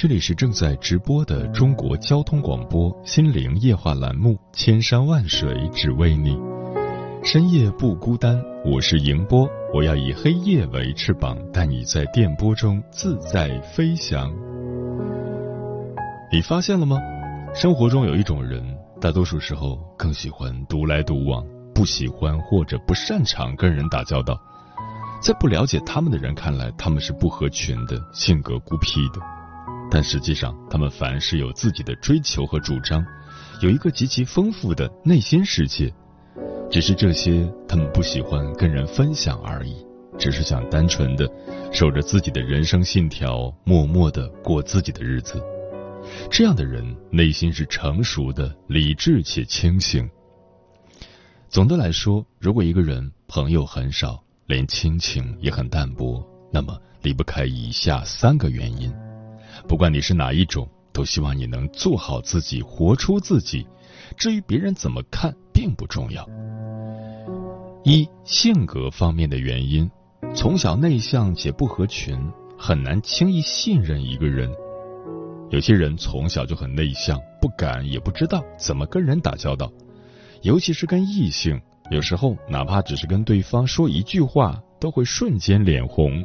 这里是正在直播的中国交通广播心灵夜话栏目《千山万水只为你》，深夜不孤单，我是迎波，我要以黑夜为翅膀，带你在电波中自在飞翔。你发现了吗？生活中有一种人，大多数时候更喜欢独来独往，不喜欢或者不擅长跟人打交道。在不了解他们的人看来，他们是不合群的，性格孤僻的。但实际上，他们凡是有自己的追求和主张，有一个极其丰富的内心世界。只是这些他们不喜欢跟人分享而已，只是想单纯的守着自己的人生信条，默默的过自己的日子。这样的人内心是成熟的、理智且清醒。总的来说，如果一个人朋友很少，连亲情也很淡薄，那么离不开以下三个原因。不管你是哪一种，都希望你能做好自己，活出自己。至于别人怎么看，并不重要。一性格方面的原因，从小内向且不合群，很难轻易信任一个人。有些人从小就很内向，不敢也不知道怎么跟人打交道，尤其是跟异性。有时候，哪怕只是跟对方说一句话，都会瞬间脸红。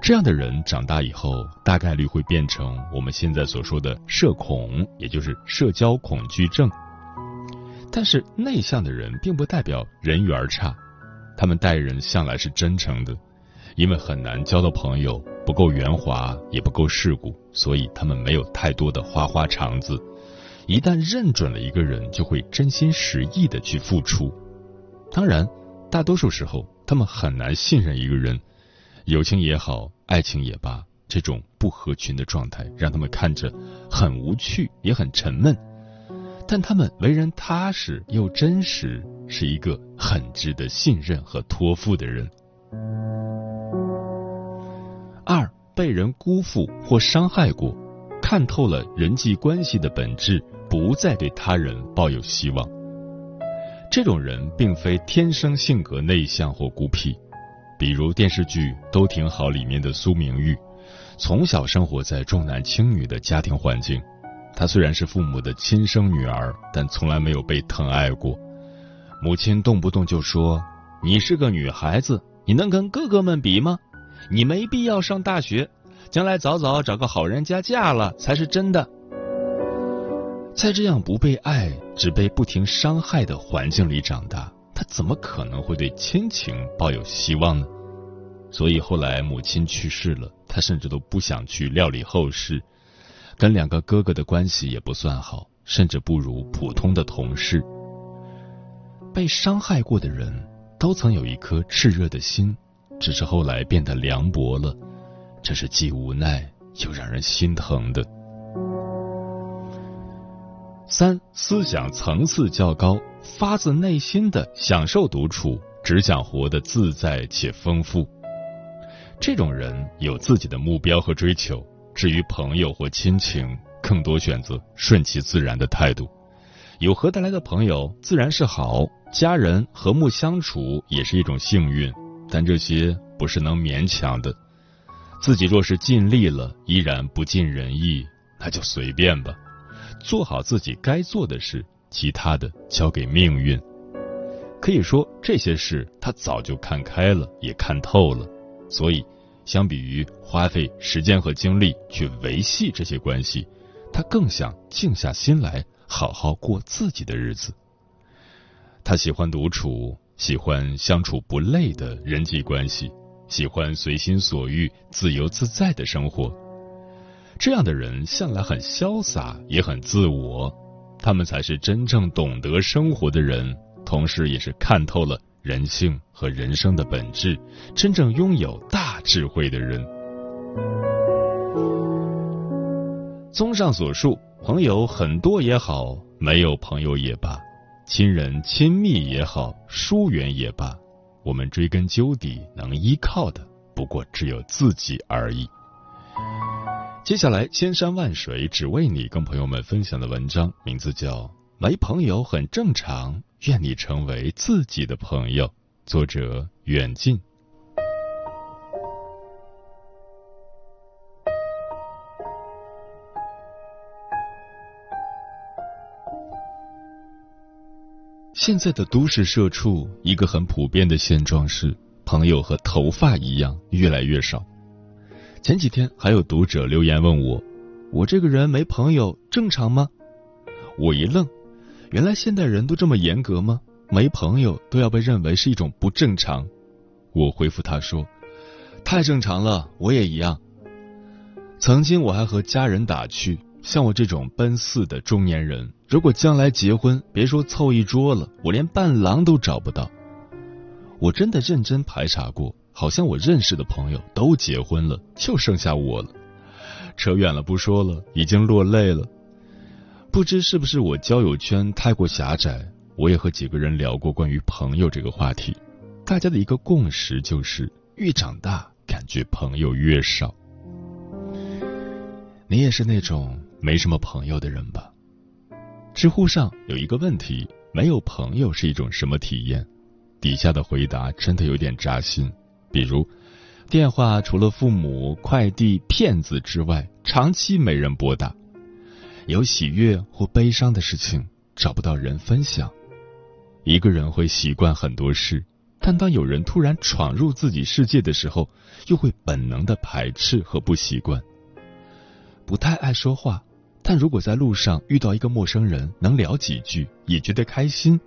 这样的人长大以后，大概率会变成我们现在所说的社恐，也就是社交恐惧症。但是，内向的人并不代表人缘差，他们待人向来是真诚的，因为很难交到朋友，不够圆滑，也不够世故，所以他们没有太多的花花肠子。一旦认准了一个人，就会真心实意的去付出。当然，大多数时候他们很难信任一个人，友情也好，爱情也罢，这种不合群的状态让他们看着很无趣，也很沉闷。但他们为人踏实又真实，是一个很值得信任和托付的人。二，被人辜负或伤害过，看透了人际关系的本质。不再对他人抱有希望。这种人并非天生性格内向或孤僻，比如电视剧《都挺好》里面的苏明玉，从小生活在重男轻女的家庭环境。她虽然是父母的亲生女儿，但从来没有被疼爱过。母亲动不动就说：“你是个女孩子，你能跟哥哥们比吗？你没必要上大学，将来早早找个好人家嫁了才是真的。”在这样不被爱、只被不停伤害的环境里长大，他怎么可能会对亲情抱有希望呢？所以后来母亲去世了，他甚至都不想去料理后事，跟两个哥哥的关系也不算好，甚至不如普通的同事。被伤害过的人都曾有一颗炽热的心，只是后来变得凉薄了，这是既无奈又让人心疼的。三思想层次较高，发自内心的享受独处，只想活得自在且丰富。这种人有自己的目标和追求，至于朋友或亲情，更多选择顺其自然的态度。有合得来的朋友自然是好，家人和睦相处也是一种幸运，但这些不是能勉强的。自己若是尽力了，依然不尽人意，那就随便吧。做好自己该做的事，其他的交给命运。可以说，这些事他早就看开了，也看透了。所以，相比于花费时间和精力去维系这些关系，他更想静下心来，好好过自己的日子。他喜欢独处，喜欢相处不累的人际关系，喜欢随心所欲、自由自在的生活。这样的人向来很潇洒，也很自我，他们才是真正懂得生活的人，同时也是看透了人性和人生的本质，真正拥有大智慧的人。综上所述，朋友很多也好，没有朋友也罢，亲人亲密也好，疏远也罢，我们追根究底能依靠的，不过只有自己而已。接下来，千山万水只为你，跟朋友们分享的文章名字叫《没朋友很正常，愿你成为自己的朋友》，作者远近。现在的都市社畜，一个很普遍的现状是，朋友和头发一样越来越少。前几天还有读者留言问我：“我这个人没朋友正常吗？”我一愣，原来现代人都这么严格吗？没朋友都要被认为是一种不正常。我回复他说：“太正常了，我也一样。”曾经我还和家人打趣，像我这种奔四的中年人，如果将来结婚，别说凑一桌了，我连伴郎都找不到。我真的认真排查过。好像我认识的朋友都结婚了，就剩下我了。扯远了不说了，已经落泪了。不知是不是我交友圈太过狭窄，我也和几个人聊过关于朋友这个话题。大家的一个共识就是，越长大感觉朋友越少。你也是那种没什么朋友的人吧？知乎上有一个问题：没有朋友是一种什么体验？底下的回答真的有点扎心。比如，电话除了父母、快递、骗子之外，长期没人拨打；有喜悦或悲伤的事情，找不到人分享。一个人会习惯很多事，但当有人突然闯入自己世界的时候，又会本能的排斥和不习惯。不太爱说话，但如果在路上遇到一个陌生人，能聊几句也觉得开心；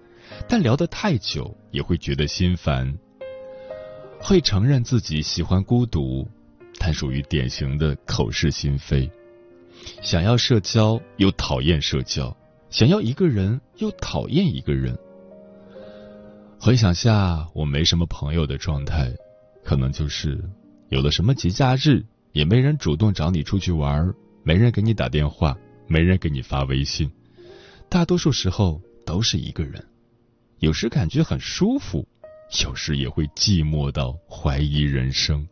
但聊得太久，也会觉得心烦。会承认自己喜欢孤独，但属于典型的口是心非。想要社交又讨厌社交，想要一个人又讨厌一个人。回想下我没什么朋友的状态，可能就是有了什么节假日，也没人主动找你出去玩，没人给你打电话，没人给你发微信。大多数时候都是一个人，有时感觉很舒服。有时也会寂寞到怀疑人生。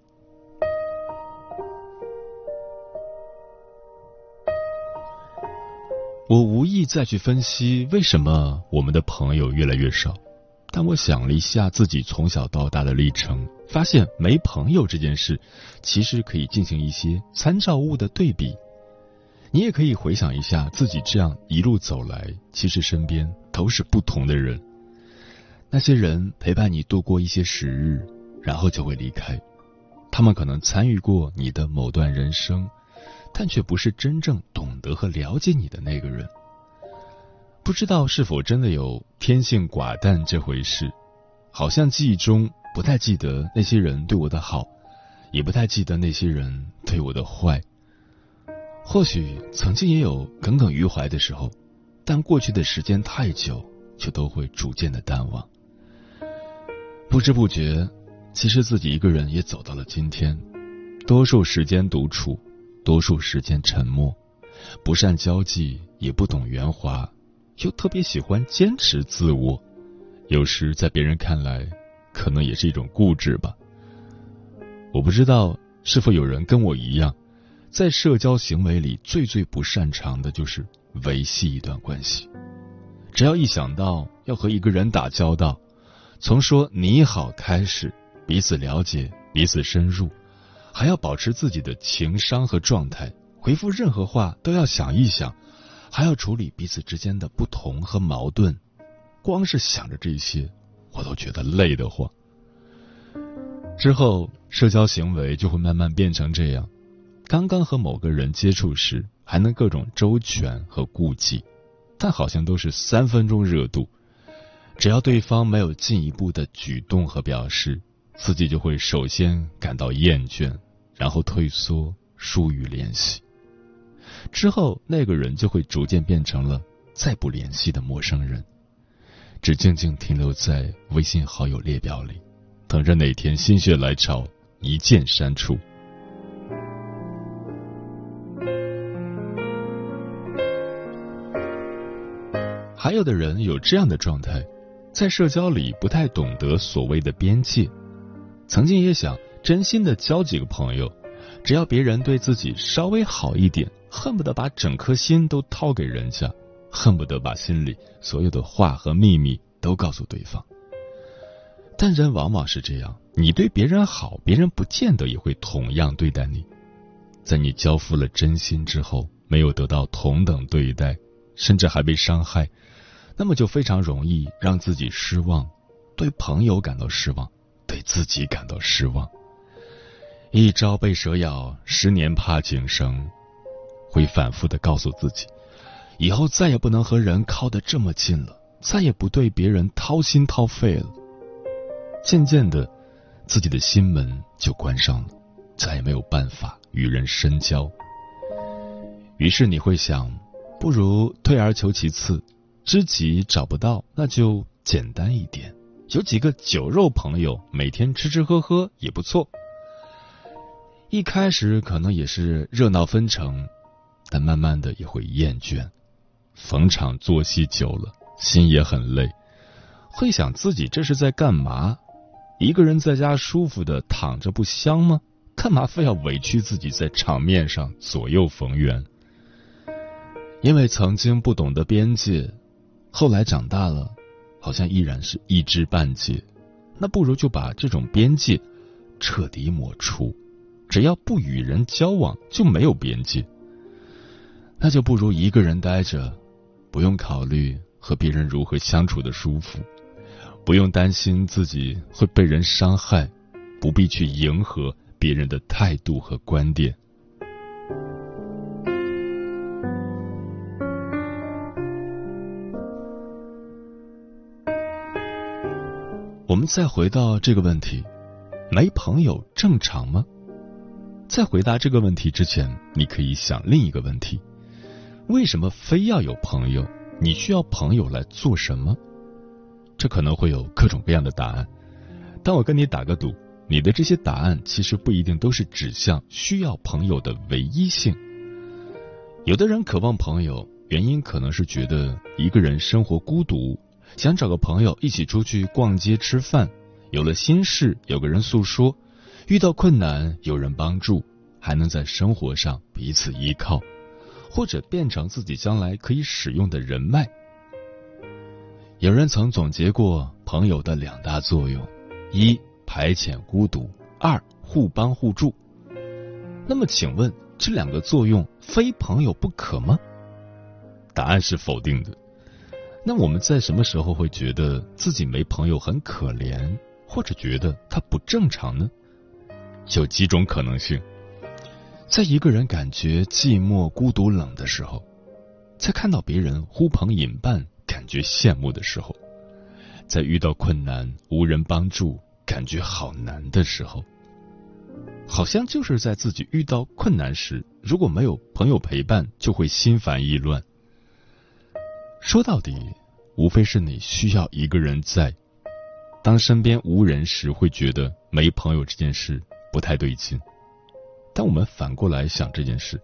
我无意再去分析为什么我们的朋友越来越少，但我想了一下自己从小到大的历程，发现没朋友这件事其实可以进行一些参照物的对比。你也可以回想一下自己这样一路走来，其实身边都是不同的人。那些人陪伴你度过一些时日，然后就会离开。他们可能参与过你的某段人生，但却不是真正懂得和了解你的那个人。不知道是否真的有天性寡淡这回事？好像记忆中不太记得那些人对我的好，也不太记得那些人对我的坏。或许曾经也有耿耿于怀的时候，但过去的时间太久，就都会逐渐的淡忘。不知不觉，其实自己一个人也走到了今天。多数时间独处，多数时间沉默，不善交际，也不懂圆滑，又特别喜欢坚持自我。有时在别人看来，可能也是一种固执吧。我不知道是否有人跟我一样，在社交行为里最最不擅长的就是维系一段关系。只要一想到要和一个人打交道，从说你好开始，彼此了解，彼此深入，还要保持自己的情商和状态，回复任何话都要想一想，还要处理彼此之间的不同和矛盾。光是想着这些，我都觉得累得慌。之后，社交行为就会慢慢变成这样：刚刚和某个人接触时，还能各种周全和顾忌，但好像都是三分钟热度。只要对方没有进一步的举动和表示，自己就会首先感到厌倦，然后退缩，疏于联系。之后，那个人就会逐渐变成了再不联系的陌生人，只静静停留在微信好友列表里，等着哪天心血来潮一键删除。还有的人有这样的状态，在社交里不太懂得所谓的边界，曾经也想真心的交几个朋友，只要别人对自己稍微好一点，恨不得把整颗心都掏给人家，恨不得把心里所有的话和秘密都告诉对方。但人往往是这样，你对别人好，别人不见得也会同样对待你。在你交付了真心之后，没有得到同等对待，甚至还被伤害。那么就非常容易让自己失望，对朋友感到失望，对自己感到失望。一朝被蛇咬，十年怕井绳，会反复的告诉自己，以后再也不能和人靠得这么近了，再也不对别人掏心掏肺了。渐渐的，自己的心门就关上了，再也没有办法与人深交。于是你会想，不如退而求其次。知己找不到，那就简单一点，有几个酒肉朋友，每天吃吃喝喝也不错。一开始可能也是热闹纷呈，但慢慢的也会厌倦。逢场作戏久了，心也很累，会想自己这是在干嘛？一个人在家舒服的躺着不香吗？干嘛非要委屈自己在场面上左右逢源？因为曾经不懂得边界。后来长大了，好像依然是一知半解，那不如就把这种边界彻底抹除。只要不与人交往，就没有边界。那就不如一个人待着，不用考虑和别人如何相处的舒服，不用担心自己会被人伤害，不必去迎合别人的态度和观点。再回到这个问题，没朋友正常吗？在回答这个问题之前，你可以想另一个问题：为什么非要有朋友？你需要朋友来做什么？这可能会有各种各样的答案。但我跟你打个赌，你的这些答案其实不一定都是指向需要朋友的唯一性。有的人渴望朋友，原因可能是觉得一个人生活孤独。想找个朋友一起出去逛街吃饭，有了心事有个人诉说，遇到困难有人帮助，还能在生活上彼此依靠，或者变成自己将来可以使用的人脉。有人曾总结过朋友的两大作用：一排遣孤独，二互帮互助。那么，请问这两个作用非朋友不可吗？答案是否定的。那我们在什么时候会觉得自己没朋友很可怜，或者觉得他不正常呢？有几种可能性：在一个人感觉寂寞、孤独、冷的时候，在看到别人呼朋引伴感觉羡慕的时候，在遇到困难无人帮助感觉好难的时候，好像就是在自己遇到困难时，如果没有朋友陪伴，就会心烦意乱。说到底，无非是你需要一个人在。当身边无人时，会觉得没朋友这件事不太对劲。但我们反过来想这件事，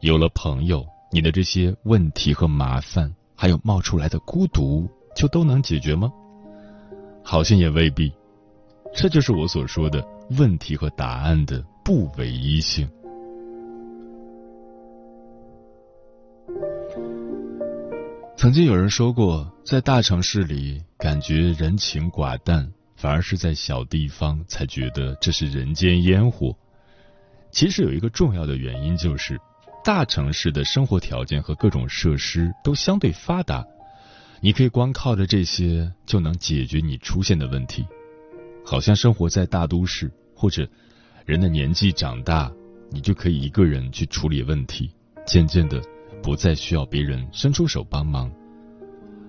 有了朋友，你的这些问题和麻烦，还有冒出来的孤独，就都能解决吗？好像也未必。这就是我所说的问题和答案的不唯一性。曾经有人说过，在大城市里感觉人情寡淡，反而是在小地方才觉得这是人间烟火。其实有一个重要的原因就是，大城市的生活条件和各种设施都相对发达，你可以光靠着这些就能解决你出现的问题。好像生活在大都市，或者人的年纪长大，你就可以一个人去处理问题，渐渐的。不再需要别人伸出手帮忙，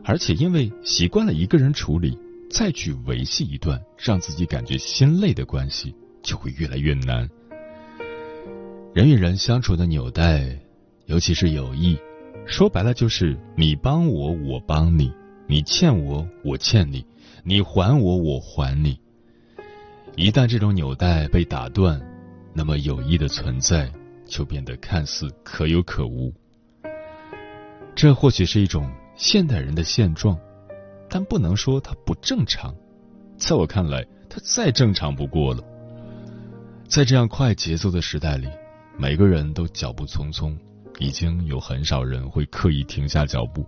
而且因为习惯了一个人处理，再去维系一段让自己感觉心累的关系，就会越来越难。人与人相处的纽带，尤其是友谊，说白了就是你帮我，我帮你；你欠我，我欠你；你还我，我还你。一旦这种纽带被打断，那么友谊的存在就变得看似可有可无。这或许是一种现代人的现状，但不能说它不正常。在我看来，它再正常不过了。在这样快节奏的时代里，每个人都脚步匆匆，已经有很少人会刻意停下脚步，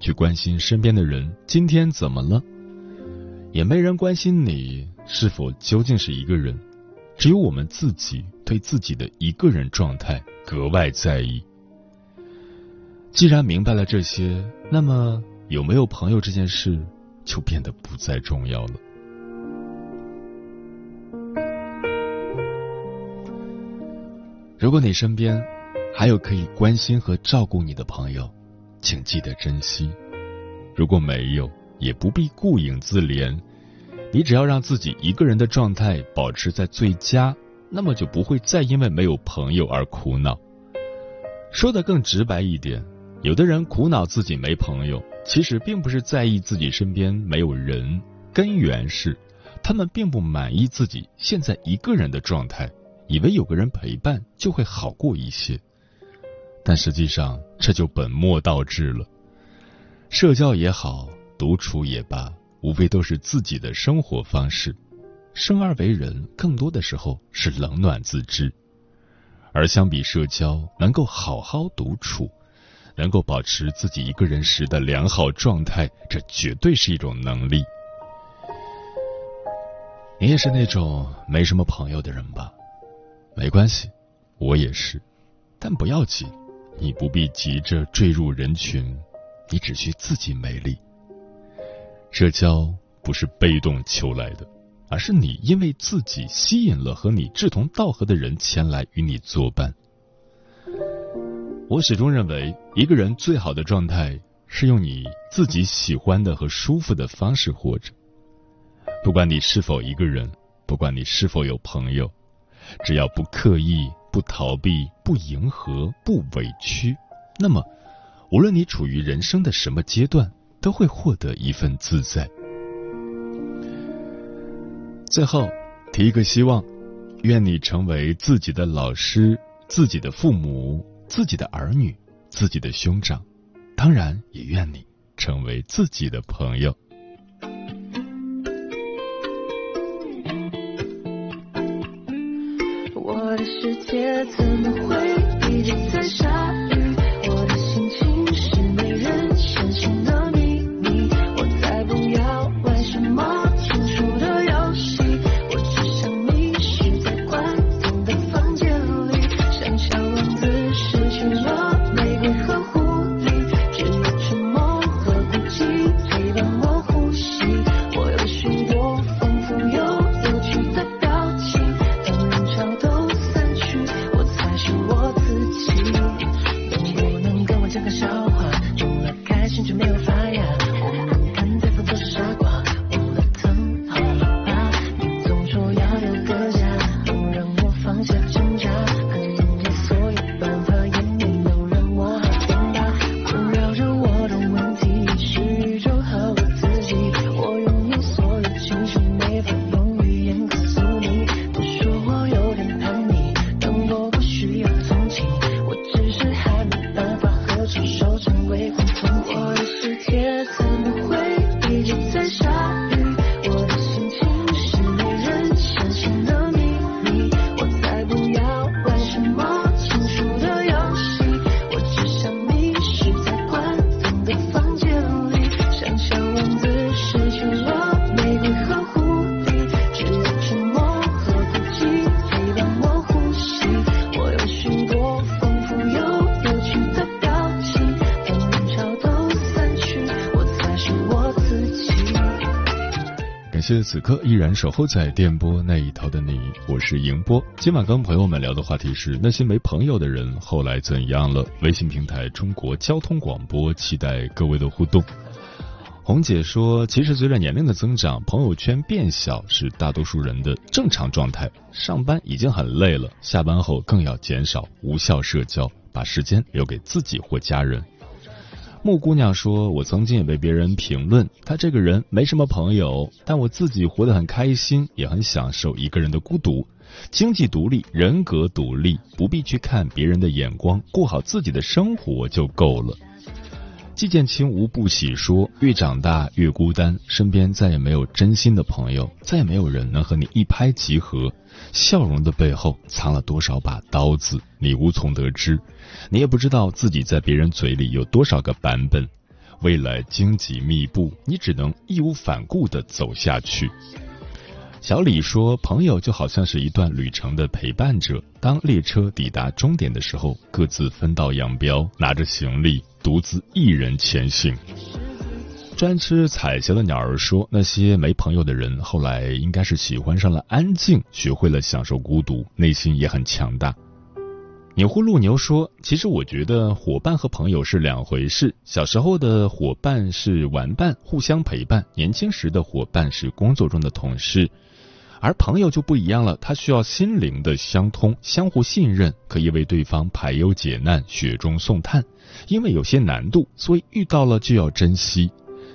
去关心身边的人今天怎么了，也没人关心你。是否究竟是一个人？只有我们自己对自己的一个人状态格外在意。既然明白了这些，那么有没有朋友这件事就变得不再重要了。如果你身边还有可以关心和照顾你的朋友，请记得珍惜；如果没有，也不必顾影自怜。你只要让自己一个人的状态保持在最佳，那么就不会再因为没有朋友而苦恼。说的更直白一点，有的人苦恼自己没朋友，其实并不是在意自己身边没有人，根源是他们并不满意自己现在一个人的状态，以为有个人陪伴就会好过一些。但实际上这就本末倒置了。社交也好，独处也罢。无非都是自己的生活方式，生而为人，更多的时候是冷暖自知。而相比社交，能够好好独处，能够保持自己一个人时的良好状态，这绝对是一种能力。你也是那种没什么朋友的人吧？没关系，我也是，但不要紧，你不必急着坠入人群，你只需自己美丽。社交不是被动求来的，而是你因为自己吸引了和你志同道合的人前来与你作伴。我始终认为，一个人最好的状态是用你自己喜欢的和舒服的方式活着。不管你是否一个人，不管你是否有朋友，只要不刻意、不逃避、不迎合、不委屈，那么无论你处于人生的什么阶段。都会获得一份自在。最后提一个希望，愿你成为自己的老师、自己的父母、自己的儿女、自己的兄长，当然也愿你成为自己的朋友。我的世界怎么会一直在下谢此刻依然守候在电波那一头的你，我是迎波。今晚跟朋友们聊的话题是那些没朋友的人后来怎样了？微信平台中国交通广播，期待各位的互动。红姐说：“其实随着年龄的增长，朋友圈变小是大多数人的正常状态。上班已经很累了，下班后更要减少无效社交，把时间留给自己或家人。”木姑娘说：“我曾经也被别人评论，她这个人没什么朋友，但我自己活得很开心，也很享受一个人的孤独。经济独立，人格独立，不必去看别人的眼光，过好自己的生活就够了。”季建清无不喜说：“越长大越孤单，身边再也没有真心的朋友，再也没有人能和你一拍即合。笑容的背后藏了多少把刀子，你无从得知。你也不知道自己在别人嘴里有多少个版本。未来荆棘密布，你只能义无反顾地走下去。”小李说：“朋友就好像是一段旅程的陪伴者，当列车抵达终点的时候，各自分道扬镳，拿着行李。”独自一人前行。专吃彩霞的鸟儿说：“那些没朋友的人，后来应该是喜欢上了安静，学会了享受孤独，内心也很强大。”钮祜禄牛说：“其实我觉得伙伴和朋友是两回事。小时候的伙伴是玩伴，互相陪伴；年轻时的伙伴是工作中的同事。而朋友就不一样了，他需要心灵的相通，相互信任，可以为对方排忧解难，雪中送炭。”因为有些难度，所以遇到了就要珍惜。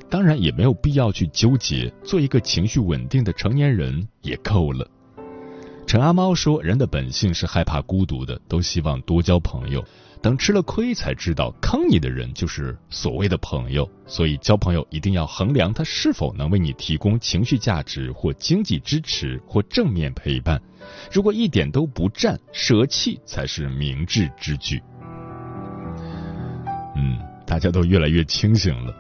当然也没有必要去纠结，做一个情绪稳定的成年人也够了。陈阿猫说：“人的本性是害怕孤独的，都希望多交朋友。等吃了亏才知道，坑你的人就是所谓的朋友。所以交朋友一定要衡量他是否能为你提供情绪价值或经济支持或正面陪伴。如果一点都不占，舍弃才是明智之举。”嗯，大家都越来越清醒了。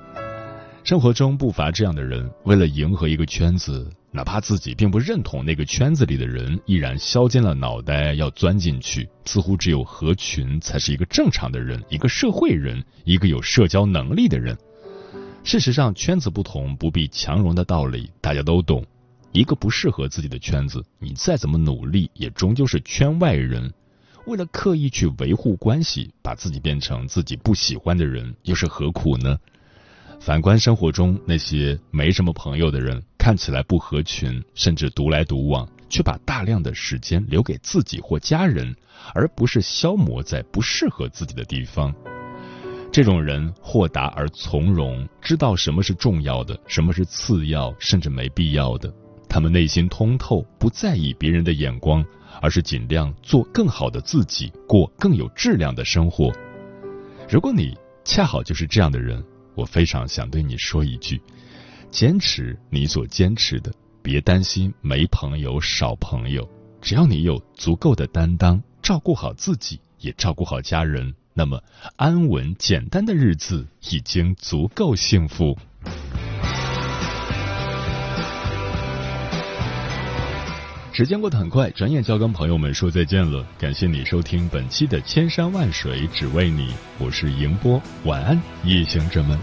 生活中不乏这样的人，为了迎合一个圈子，哪怕自己并不认同那个圈子里的人，依然削尖了脑袋要钻进去。似乎只有合群才是一个正常的人，一个社会人，一个有社交能力的人。事实上，圈子不同不必强融的道理大家都懂。一个不适合自己的圈子，你再怎么努力，也终究是圈外人。为了刻意去维护关系，把自己变成自己不喜欢的人，又是何苦呢？反观生活中那些没什么朋友的人，看起来不合群，甚至独来独往，却把大量的时间留给自己或家人，而不是消磨在不适合自己的地方。这种人豁达而从容，知道什么是重要的，什么是次要，甚至没必要的。他们内心通透，不在意别人的眼光。而是尽量做更好的自己，过更有质量的生活。如果你恰好就是这样的人，我非常想对你说一句：坚持你所坚持的，别担心没朋友、少朋友。只要你有足够的担当，照顾好自己，也照顾好家人，那么安稳简单的日子已经足够幸福。时间过得很快，转眼就要跟朋友们说再见了。感谢你收听本期的《千山万水只为你》，我是迎波，晚安，夜行者们。